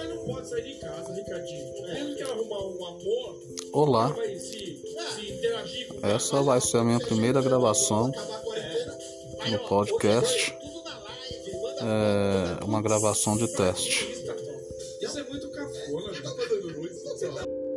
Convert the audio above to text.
mas não pode sair de casa, Ricardinho. É, Mesmo que ela arrumar um amor, Olá, ela vai se, se interagir com essa cara, vai ser a minha primeira gravação no podcast. É uma gravação de teste. Isso é muito cafona, Tá dando nudes, sei lá.